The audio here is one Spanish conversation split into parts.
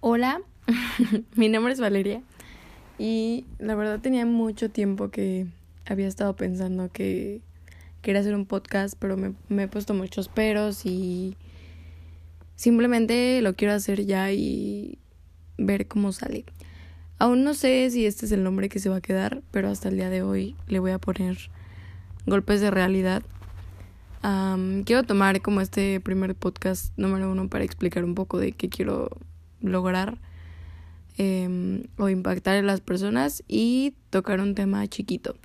Hola, mi nombre es Valeria y la verdad tenía mucho tiempo que había estado pensando que quería hacer un podcast, pero me, me, he puesto muchos peros y simplemente lo quiero hacer ya y ver cómo sale. Aún no sé si este es el nombre que se va a quedar, pero hasta el día de hoy le voy a poner golpes de realidad. quiero tomar como este primer podcast número uno para explicar un poco de qué quiero lograr em, o impactar en las personas y tocar un tema chiquito.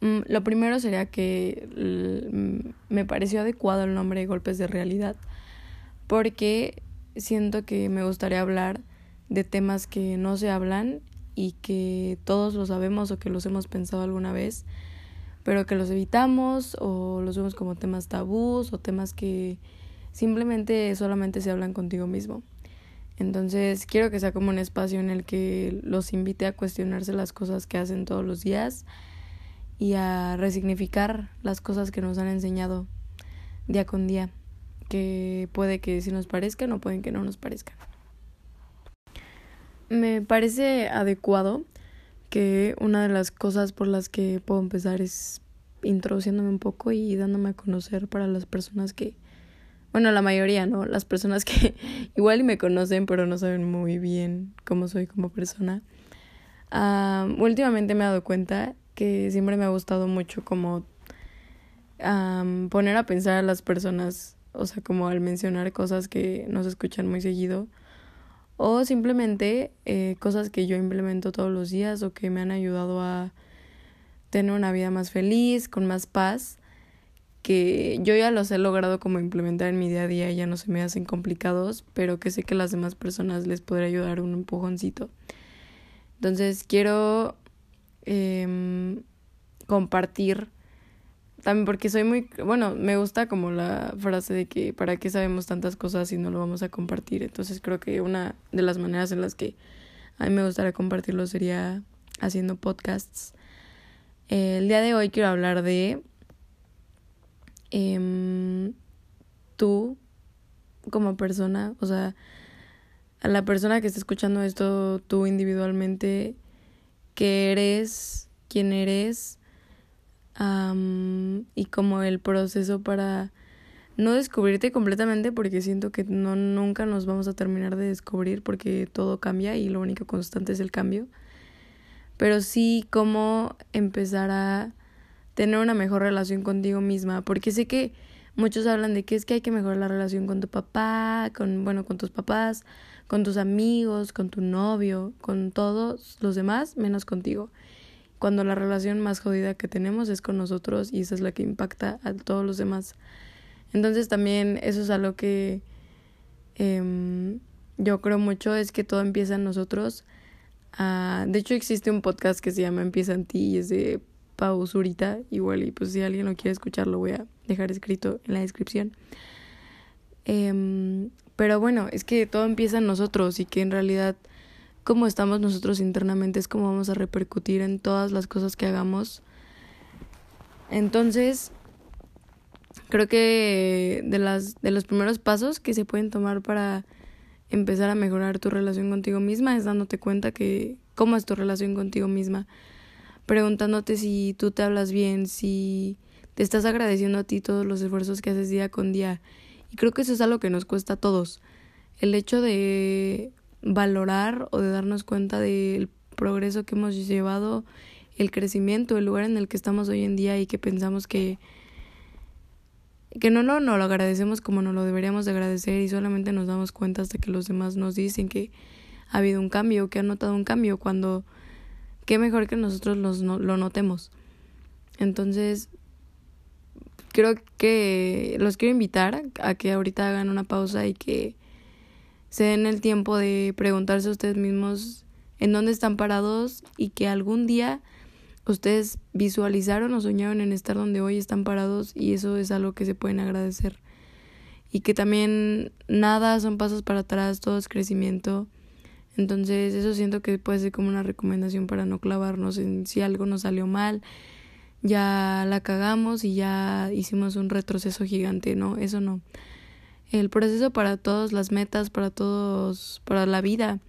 Mm, lo primero sería que me pareció adecuado el nombre de golpes de realidad porque siento que me gustaría hablar de temas que no se hablan y que todos lo sabemos o que los hemos pensado alguna vez, pero que los evitamos o los vemos como temas tabús o temas que simplemente solamente se hablan contigo mismo. Entonces quiero que sea como un espacio en el que los invite a cuestionarse las cosas que hacen todos los días y a resignificar las cosas que nos han enseñado día con día, que puede que sí nos parezcan o pueden que no nos parezcan. Me parece adecuado que una de las cosas por las que puedo empezar es introduciéndome un poco y dándome a conocer para las personas que bueno, la mayoría, ¿no? Las personas que igual y me conocen, pero no saben muy bien cómo soy como persona. últimamente me he dado cuenta que siempre me ha gustado mucho como poner a pensar a las personas, o sea, como al mencionar cosas que no se escuchan muy seguido, o simplemente eh, cosas que yo implemento todos los días o que me han ayudado a tener una vida más feliz, con más paz que yo ya los he logrado como implementar en mi día a día ya no se me hacen complicados, pero que sé que las demás personas les podría ayudar un empujoncito. Entonces quiero eh, compartir también porque soy muy, bueno, me gusta como la frase de que para qué sabemos tantas cosas si no lo vamos a compartir. Entonces creo que una de las maneras en las que a mí me gustaría compartirlo sería haciendo podcasts. el día de hoy quiero hablar de eh, tú como persona, o sea, a la persona que está escuchando esto, tú individualmente, qué eres, quién eres, y como el proceso para no descubrirte completamente porque siento que no nunca nos vamos a terminar de descubrir porque todo cambia y lo único constante es el cambio. Pero sí cómo empezar a tener una mejor relación contigo misma, porque sé que muchos hablan de que es que hay que mejorar la relación con tu papá, con bueno, con tus papás, con tus amigos, con tu novio, con todos los demás, menos contigo. Cuando la relación más jodida que tenemos es con nosotros y esa es la que impacta a todos los demás. Entonces también eso es algo que eh, yo creo mucho, es que todo empieza en nosotros. Uh, de hecho existe un podcast que se llama Empieza en ti y es de pausurita igual y pues si alguien lo quiere escuchar lo voy a dejar escrito en la descripción. Em, pero bueno, es que todo empieza en nosotros y que en realidad como estamos nosotros internamente es como vamos a repercutir en todas las cosas que hagamos. Entonces, creo que de las de los primeros pasos que se pueden tomar para empezar a mejorar tu relación contigo misma es dándote cuenta que cómo es tu relación contigo misma preguntándote si tú te hablas bien, si te estás agradeciendo a ti todos los esfuerzos que haces día con día. Y creo que eso es algo que nos cuesta a todos. El hecho de valorar o de darnos cuenta del progreso que hemos llevado, el crecimiento, el lugar en el que estamos hoy en día y que pensamos que que no, no, no lo agradecemos como no lo deberíamos de agradecer y solamente nos damos cuenta hasta que los demás nos dicen que ha habido un cambio, que han notado un cambio cuando qué mejor que nosotros los, lo notemos. Entonces, creo que los quiero invitar a que ahorita hagan una pausa y que se den el tiempo de preguntarse a ustedes mismos en dónde están parados y que algún día ustedes visualizaron o soñaron en estar donde hoy están parados y eso es algo que se pueden agradecer. Y que también nada son pasos para atrás, todo es crecimiento entonces eso siento que puede ser como una recomendación para no clavarnos en si algo nos salió mal, ya la cagamos y ya hicimos un retroceso gigante, no, eso no. el proceso para todas las metas, para todos, para la vida,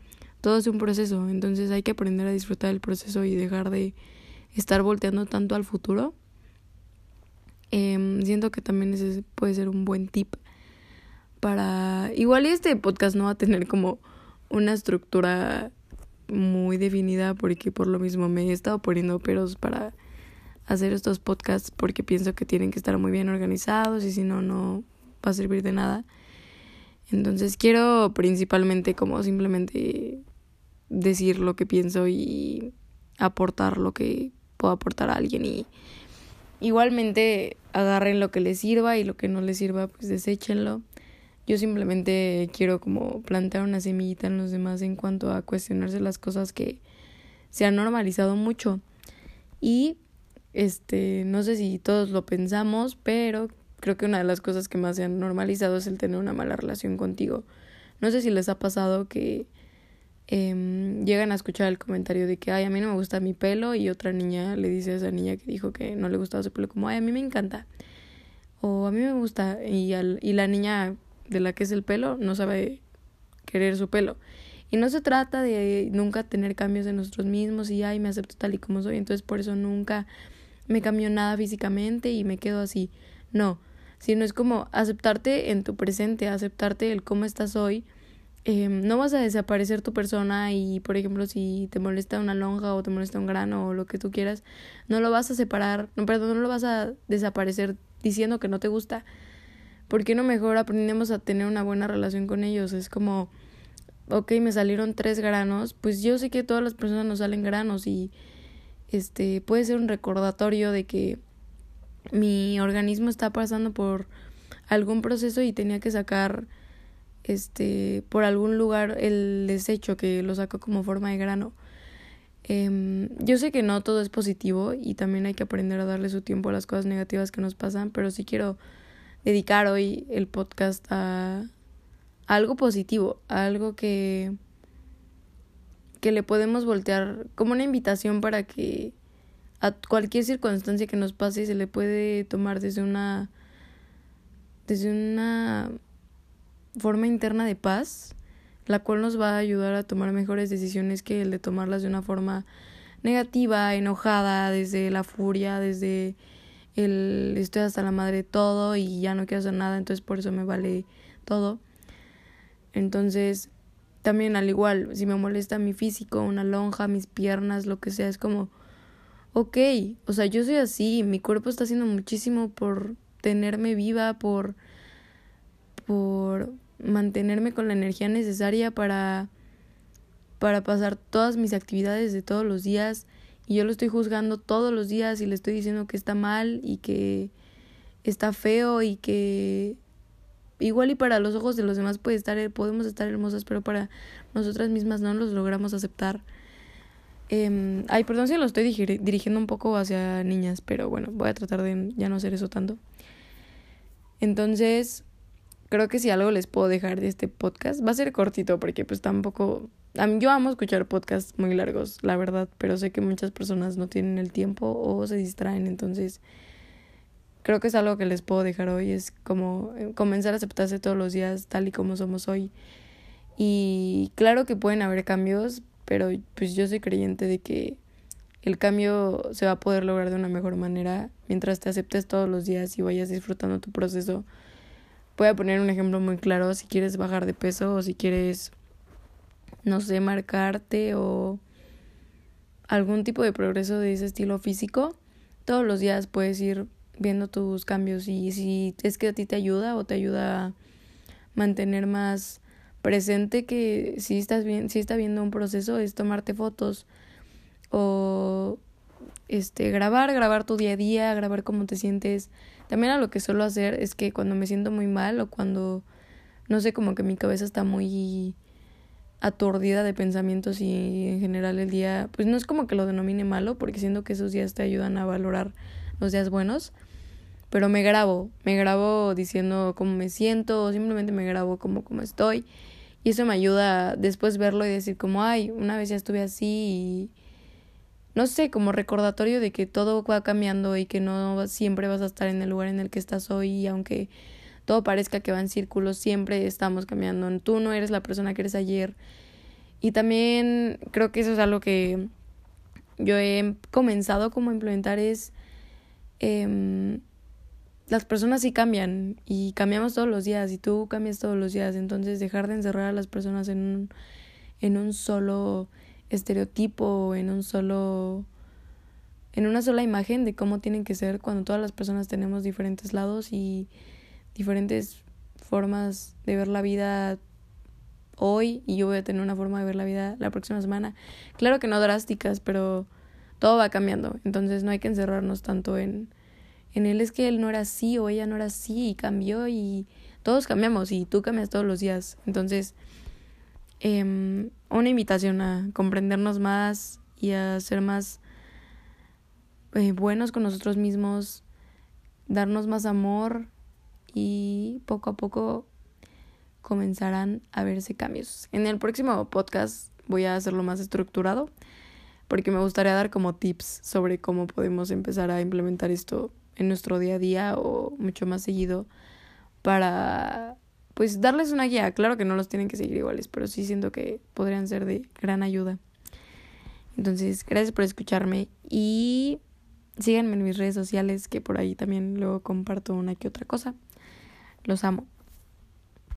todo es un proceso, entonces hay que aprender a disfrutar del proceso y dejar de estar volteando tanto al futuro. Em, siento que también ese puede ser un buen tip para... Igual este podcast no va a tener como una estructura muy definida porque por lo mismo me he estado poniendo peros para hacer estos podcasts porque pienso que tienen que estar muy bien organizados y si no, no va a servir de nada. Entonces quiero principalmente como simplemente decir lo que pienso y aportar lo que puedo aportar a alguien y igualmente agarren lo que les sirva y lo que no les sirva pues deséchenlo. Yo simplemente quiero como plantar una semillita en los demás en cuanto a cuestionarse las cosas que se han normalizado mucho. Y este, no sé si todos lo pensamos, pero creo que una de las cosas que más se han normalizado es el tener una mala relación contigo. No sé si les ha pasado que eh, llegan a escuchar el comentario de que, ay, a mí no me gusta mi pelo y otra niña le dice a esa niña que dijo que no le gustaba su pelo como, ay, a mí me encanta. O a mí me gusta y, al, y la niña de la que es el pelo no sabe querer su pelo. Y no se trata de nunca tener cambios en nosotros mismos y, ay, me acepto tal y como soy, entonces por eso nunca me cambio nada físicamente y me quedo así. No, sino es como aceptarte en tu presente, aceptarte el cómo estás hoy. Em, no vas a desaparecer tu persona y, por ejemplo, si te molesta una lonja o te molesta un grano o lo que tú quieras, no lo vas a separar, no, perdón, no lo vas a desaparecer diciendo que no te gusta. ¿Por qué no mejor aprendemos a tener una buena relación con ellos? Es como, ok, me salieron tres granos, pues yo sé que todas las personas nos salen granos y este puede ser un recordatorio de que mi organismo está pasando por algún proceso y tenía que sacar este por algún lugar el desecho que lo saco como forma de grano. Eh, yo sé que no todo es positivo y también hay que aprender a darle su tiempo a las cosas negativas que nos pasan, pero sí quiero dedicar hoy el podcast a, algo positivo, a algo que que le podemos voltear como una invitación para que a cualquier circunstancia que nos pase se le puede tomar desde una desde una forma interna de paz, la cual nos va a ayudar a tomar mejores decisiones que el de tomarlas de una forma negativa, enojada, desde la furia, desde el estoy hasta la madre de todo y ya no quiero hacer nada, entonces por eso me vale todo. Entonces, también al igual, si me molesta mi físico, una lonja, mis piernas, lo que sea, es como ok, o sea, yo soy así, mi cuerpo está haciendo muchísimo por tenerme viva, por, por mantenerme con la energía necesaria para, para pasar todas mis actividades de todos los días y yo lo estoy juzgando todos los días y le estoy diciendo que está mal y que está feo y que igual y para los ojos de los demás puede estar podemos estar hermosas pero para nosotras mismas no los logramos aceptar eh, ay, perdón si lo estoy dirigiendo un poco hacia niñas, pero bueno, voy a tratar de ya no hacer eso tanto. Entonces, creo que si algo les puedo dejar de este podcast, va a ser cortito porque pues tampoco... Yo amo escuchar podcasts muy largos, la verdad, pero sé que muchas personas no tienen el tiempo o se distraen, entonces creo que es algo que les puedo dejar hoy, es como eh, comenzar a aceptarse todos los días tal y como somos hoy. Y claro que pueden haber cambios, pero pues yo soy creyente de que el cambio se va a poder lograr de una mejor manera mientras te aceptes todos los días y vayas disfrutando tu proceso. Voy a poner un ejemplo muy claro, si quieres bajar de peso o si quieres, no sé, marcarte o algún tipo de progreso de ese estilo físico, todos los días puedes ir viendo tus cambios y si es que a ti te ayuda o te ayuda a mantener más presente que si estás bien, si está viendo un proceso es tomarte fotos o este grabar, grabar tu día a día, grabar cómo te sientes. También a lo que suelo hacer es que cuando me siento muy mal o cuando no sé, como que mi cabeza está muy aturdida de pensamientos y en general el día, pues no es como que lo denomine malo, porque siento que esos días te ayudan a valorar los días buenos, pero me grabo, me grabo diciendo cómo me siento, o simplemente me grabo como cómo estoy y eso me ayuda a después verlo y decir como, ay, una vez ya estuve así y no sé, como recordatorio de que todo va cambiando y que no siempre vas a estar en el lugar en el que estás hoy aunque todo parezca que va en círculos, siempre estamos cambiando. Tú no eres la persona que eres ayer. Y también creo que eso es algo que yo he comenzado como a implementar es eh, las personas sí cambian y cambiamos todos los días y tú cambias todos los días. Entonces dejar de encerrar a las personas en un, en un solo estereotipo, en un solo en una sola imagen de cómo tienen que ser cuando todas las personas tenemos diferentes lados y diferentes formas de ver la vida hoy y yo voy a tener una forma de ver la vida la próxima semana. Claro que no drásticas, pero todo va cambiando. Entonces no hay que encerrarnos tanto en en él es que él no era así o ella no era así y cambió y todos cambiamos y tú cambias todos los días. Entonces, eh, una invitación a comprendernos más y a ser más eh, buenos con nosotros mismos, darnos más amor y poco a poco comenzarán a verse cambios. En el próximo podcast voy a hacerlo más estructurado porque me gustaría dar como tips sobre cómo podemos empezar a implementar esto en nuestro día a día o mucho más seguido para pues darles una guía. Claro que no los tienen que seguir iguales, pero sí siento que podrían ser de gran ayuda. Entonces, gracias por escucharme y síganme en mis redes sociales que por ahí también luego comparto una que otra cosa. Los amo.